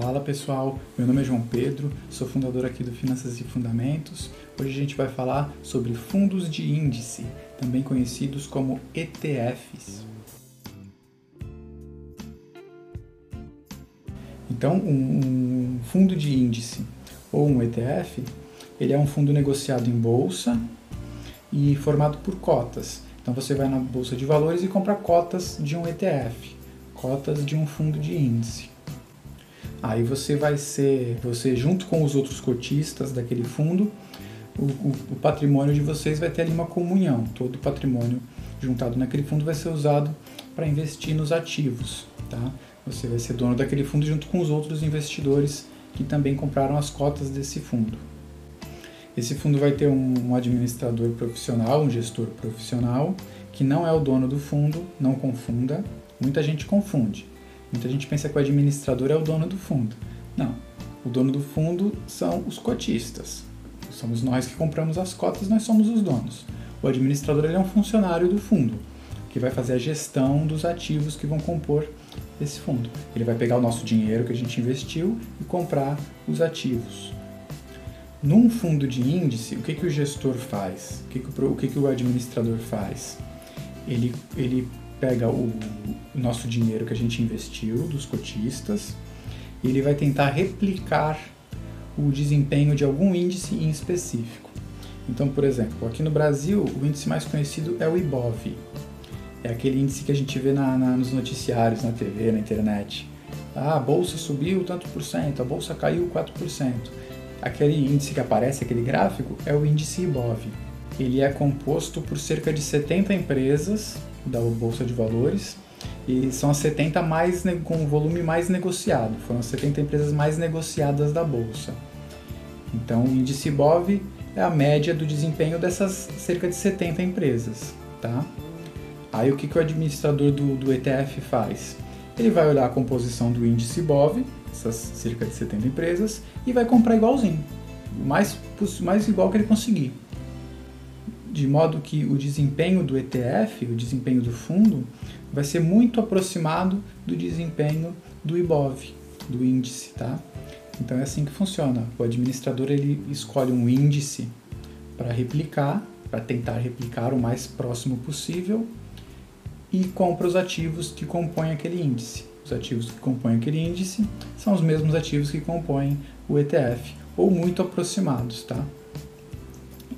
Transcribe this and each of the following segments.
Fala pessoal, meu nome é João Pedro, sou fundador aqui do Finanças e Fundamentos. Hoje a gente vai falar sobre fundos de índice, também conhecidos como ETFs. Então, um, um fundo de índice ou um ETF, ele é um fundo negociado em bolsa e formado por cotas. Então você vai na bolsa de valores e compra cotas de um ETF, cotas de um fundo de índice. Aí você vai ser, você junto com os outros cotistas daquele fundo, o, o, o patrimônio de vocês vai ter ali uma comunhão. Todo o patrimônio juntado naquele fundo vai ser usado para investir nos ativos, tá? Você vai ser dono daquele fundo junto com os outros investidores que também compraram as cotas desse fundo. Esse fundo vai ter um, um administrador profissional, um gestor profissional, que não é o dono do fundo, não confunda. Muita gente confunde. Muita gente pensa que o administrador é o dono do fundo. Não. O dono do fundo são os cotistas. Somos nós que compramos as cotas, nós somos os donos. O administrador é um funcionário do fundo, que vai fazer a gestão dos ativos que vão compor esse fundo. Ele vai pegar o nosso dinheiro que a gente investiu e comprar os ativos. Num fundo de índice, o que, que o gestor faz? O que, que, o, o, que, que o administrador faz? Ele, ele pega o, nosso dinheiro que a gente investiu, dos cotistas, e ele vai tentar replicar o desempenho de algum índice em específico. Então, por exemplo, aqui no Brasil, o índice mais conhecido é o IBOV. É aquele índice que a gente vê na, na, nos noticiários, na TV, na internet. Ah, a bolsa subiu tanto por cento, a bolsa caiu 4% aquele índice que aparece, aquele gráfico, é o índice IBOV. Ele é composto por cerca de 70 empresas da Bolsa de Valores e são as 70 mais com o volume mais negociado. Foram as 70 empresas mais negociadas da Bolsa. Então, o índice IBOV é a média do desempenho dessas cerca de 70 empresas. Tá? Aí, o que, que o administrador do, do ETF faz? Ele vai olhar a composição do índice IBOV essas cerca de 70 empresas, e vai comprar igualzinho, o mais, mais igual que ele conseguir. De modo que o desempenho do ETF, o desempenho do fundo, vai ser muito aproximado do desempenho do IBOV, do índice, tá? Então é assim que funciona. O administrador ele escolhe um índice para replicar, para tentar replicar o mais próximo possível e compra os ativos que compõem aquele índice. Os ativos que compõem aquele índice são os mesmos ativos que compõem o ETF, ou muito aproximados, tá?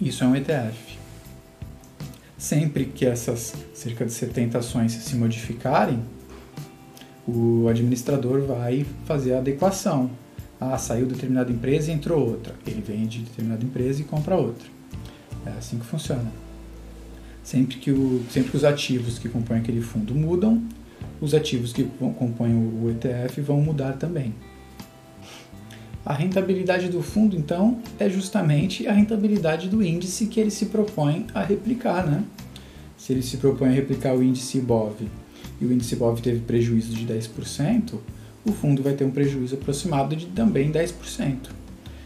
Isso é um ETF. Sempre que essas cerca de 70 ações se modificarem, o administrador vai fazer a adequação. Ah, saiu determinada empresa e entrou outra. Ele vende determinada empresa e compra outra. É assim que funciona. Sempre que, o, sempre que os ativos que compõem aquele fundo mudam, os ativos que compõem o ETF vão mudar também. A rentabilidade do fundo, então, é justamente a rentabilidade do índice que ele se propõe a replicar. Né? Se ele se propõe a replicar o índice IBOV e o índice IBOV teve prejuízo de 10%, o fundo vai ter um prejuízo aproximado de também 10%.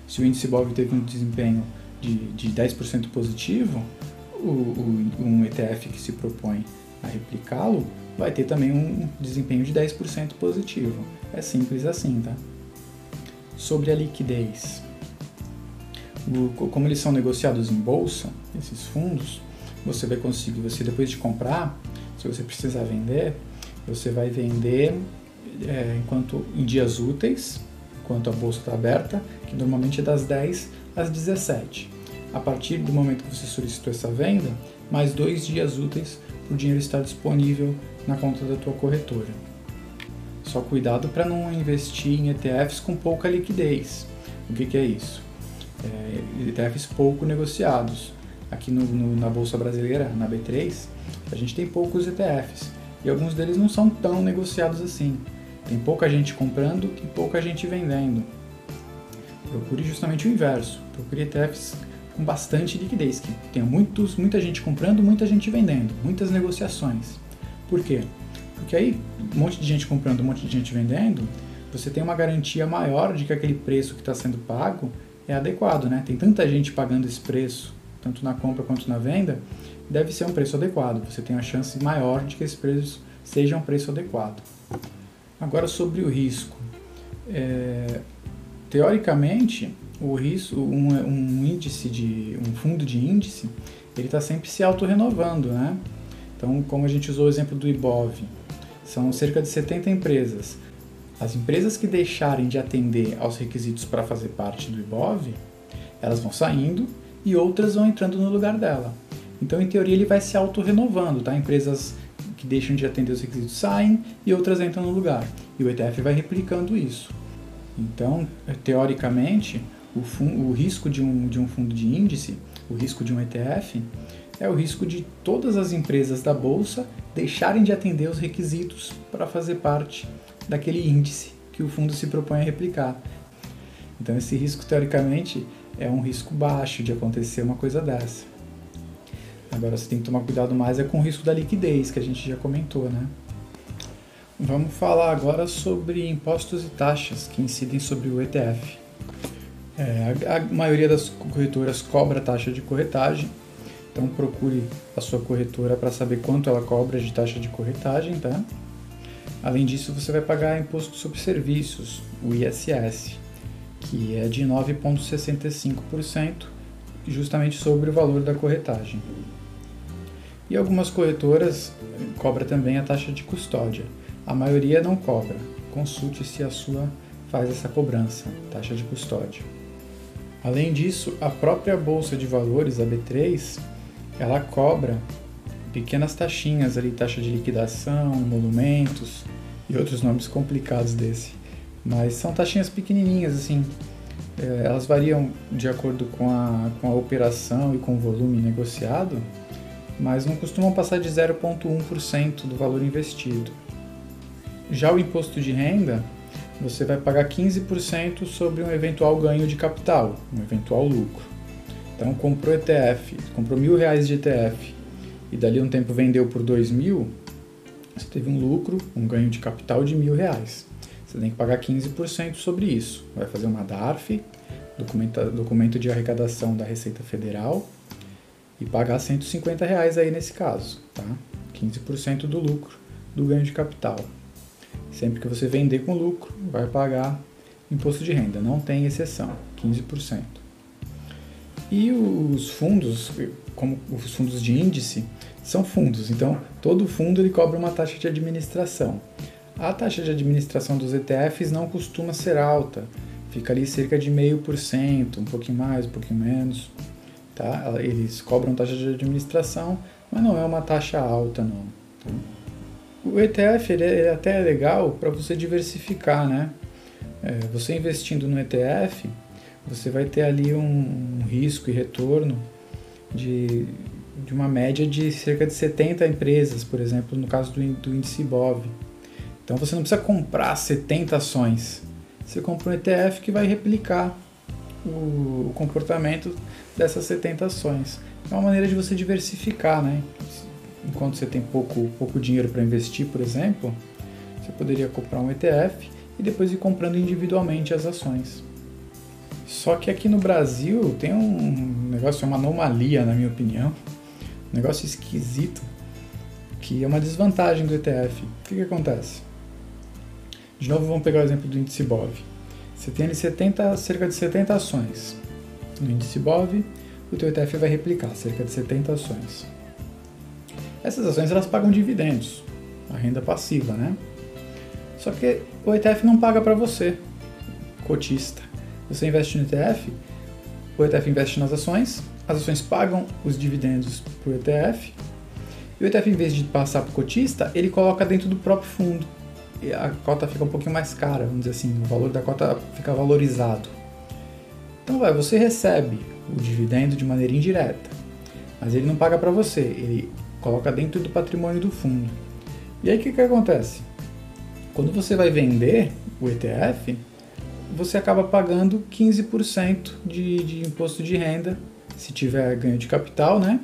Se o índice IBOV teve um desempenho de, de 10% positivo, o, o, um ETF que se propõe a replicá-lo vai ter também um desempenho de 10% positivo. É simples assim, tá? Sobre a liquidez. Como eles são negociados em bolsa, esses fundos, você vai conseguir, você depois de comprar, se você precisar vender, você vai vender é, enquanto em dias úteis, enquanto a bolsa está aberta, que normalmente é das 10 às 17. A partir do momento que você solicitou essa venda, mais dois dias úteis para o dinheiro estar disponível na conta da tua corretora. Só cuidado para não investir em ETFs com pouca liquidez. O que, que é isso? É, ETFs pouco negociados. Aqui no, no, na Bolsa Brasileira, na B3, a gente tem poucos ETFs e alguns deles não são tão negociados assim. Tem pouca gente comprando e pouca gente vendendo. Procure justamente o inverso. Procure ETFs com bastante liquidez, que tenha muitos, muita gente comprando, muita gente vendendo, muitas negociações. Por quê? Porque aí, um monte de gente comprando, um monte de gente vendendo, você tem uma garantia maior de que aquele preço que está sendo pago é adequado, né? Tem tanta gente pagando esse preço, tanto na compra quanto na venda, deve ser um preço adequado. Você tem a chance maior de que esse preço seja um preço adequado. Agora sobre o risco. é, teoricamente, o risco, um, um, índice de um fundo de índice, ele está sempre se autorrenovando, né? Então, como a gente usou o exemplo do IBOV, são cerca de 70 empresas. As empresas que deixarem de atender aos requisitos para fazer parte do IBOV, elas vão saindo e outras vão entrando no lugar dela. Então, em teoria, ele vai se autorrenovando, tá? Empresas que deixam de atender os requisitos saem e outras entram no lugar. E o ETF vai replicando isso. Então, teoricamente, o, o risco de um, de um fundo de índice, o risco de um ETF, é o risco de todas as empresas da bolsa deixarem de atender os requisitos para fazer parte daquele índice que o fundo se propõe a replicar. Então, esse risco, teoricamente, é um risco baixo de acontecer uma coisa dessa. Agora, você tem que tomar cuidado mais é com o risco da liquidez, que a gente já comentou, né? Vamos falar agora sobre impostos e taxas que incidem sobre o ETF. É, a, a, maioria das corretoras cobra taxa de corretagem, então procure a sua corretora para saber quanto ela cobra de taxa de corretagem, tá? Além disso, você vai pagar imposto sobre serviços, o ISS, que é de 9,65%, justamente sobre o valor da corretagem. E algumas corretoras cobram também a taxa de custódia, a maioria não cobra. Consulte se a sua faz essa cobrança, taxa de custódia. Além disso, a própria bolsa de valores, a B3, ela cobra pequenas taxinhas ali, taxa de liquidação, emolumentos e outros nomes complicados desse. Mas são taxinhas pequenininhas, assim. É, elas variam de acordo com a, com a operação e com o volume negociado, mas não costumam passar de 0,1% do valor investido. Já o imposto de renda, você vai pagar 15% sobre um eventual ganho de capital, um eventual lucro. Então, comprou ETF, comprou mil reais de ETF e dali um tempo vendeu por dois mil, você teve um lucro, um ganho de capital de mil reais. Você tem que pagar 15% sobre isso. Vai fazer uma DARF, documento de arrecadação da Receita Federal, e pagar 150 reais aí nesse caso, tá? 15% do lucro do ganho de capital. Sempre que você vender com lucro, vai pagar imposto de renda, não tem exceção, 15%. E os fundos, como os fundos de índice, são fundos, então todo fundo ele cobra uma taxa de administração. A taxa de administração dos ETFs não costuma ser alta, fica ali cerca de meio por cento, um pouquinho mais, um pouquinho menos. Tá? Eles cobram taxa de administração, mas não é uma taxa alta não. Tá? O ETF ele é, é até legal para você diversificar, né? É, você investindo no ETF, você vai ter ali um, um risco e retorno de, de uma média de cerca de 70 empresas, por exemplo, no caso do, do índice BOV. Então você não precisa comprar 70 ações. Você compra um ETF que vai replicar o, comportamento dessas 70 ações. É uma maneira de você diversificar, né? enquanto você tem pouco, pouco dinheiro para investir, por exemplo, você poderia comprar um ETF e depois ir comprando individualmente as ações. Só que aqui no Brasil tem um negócio, uma anomalia, na minha opinião, um negócio esquisito, que é uma desvantagem do ETF. O que, que acontece? De novo, vamos pegar o exemplo do índice BOV. Você tem ali 70, cerca de 70 ações. No índice BOV, o teu ETF vai replicar cerca de 70 ações. Essas ações elas pagam dividendos, a renda passiva, né? Só que o ETF não paga para você, cotista. Você investe no ETF, o ETF investe nas ações, as ações pagam os dividendos para o ETF, e o ETF, em vez de passar para o cotista, ele coloca dentro do próprio fundo. A cota fica um pouquinho mais cara, vamos dizer assim, o valor da cota fica valorizado. Então, vai, você recebe o dividendo de maneira indireta, mas ele não paga para você, ele coloca dentro do patrimônio do fundo. E aí o que, que acontece? Quando você vai vender o ETF, você acaba pagando 15% de, de imposto de renda, se tiver ganho de capital, né?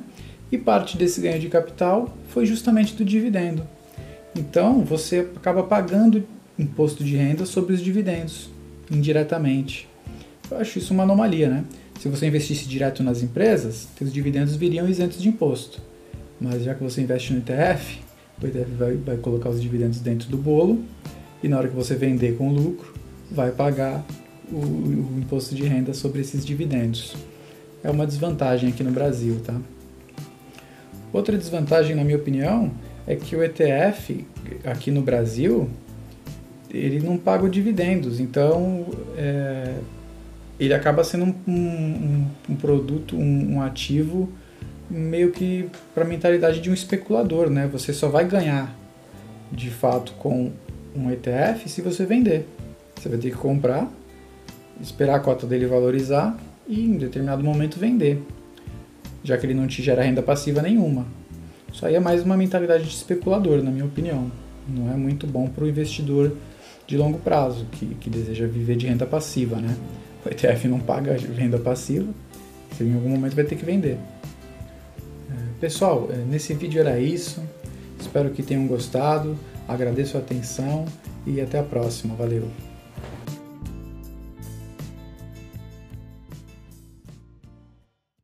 E parte desse ganho de capital foi justamente do dividendo. Então você acaba pagando imposto de renda sobre os dividendos, indiretamente. Eu acho isso uma anomalia, né? Se você investisse direto nas empresas, seus dividendos viriam isentos de imposto. Mas já que você investe no ETF, o ETF vai, vai colocar os dividendos dentro do bolo e na hora que você vender com lucro, vai pagar o, o imposto de renda sobre esses dividendos. É uma desvantagem aqui no Brasil, tá? Outra desvantagem, na minha opinião, é que o ETF aqui no Brasil ele não paga os dividendos, então é, ele acaba sendo um, um, um produto, um, um, ativo meio que para a mentalidade de um especulador, né? Você só vai ganhar de fato com um ETF se você vender. Você vai ter que comprar, esperar a cota dele valorizar e em determinado momento vender, já que ele não te gera renda passiva nenhuma. Isso aí é mais uma mentalidade de especulador, na minha opinião. Não é muito bom para o investidor de longo prazo, que, que deseja viver de renda passiva, né? O ETF não paga renda passiva, você em algum momento vai ter que vender. É, pessoal, é, nesse vídeo era isso. Espero que tenham gostado. Agradeço a atenção e até a próxima. Valeu!